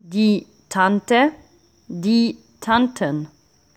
die Tante, die Tanten.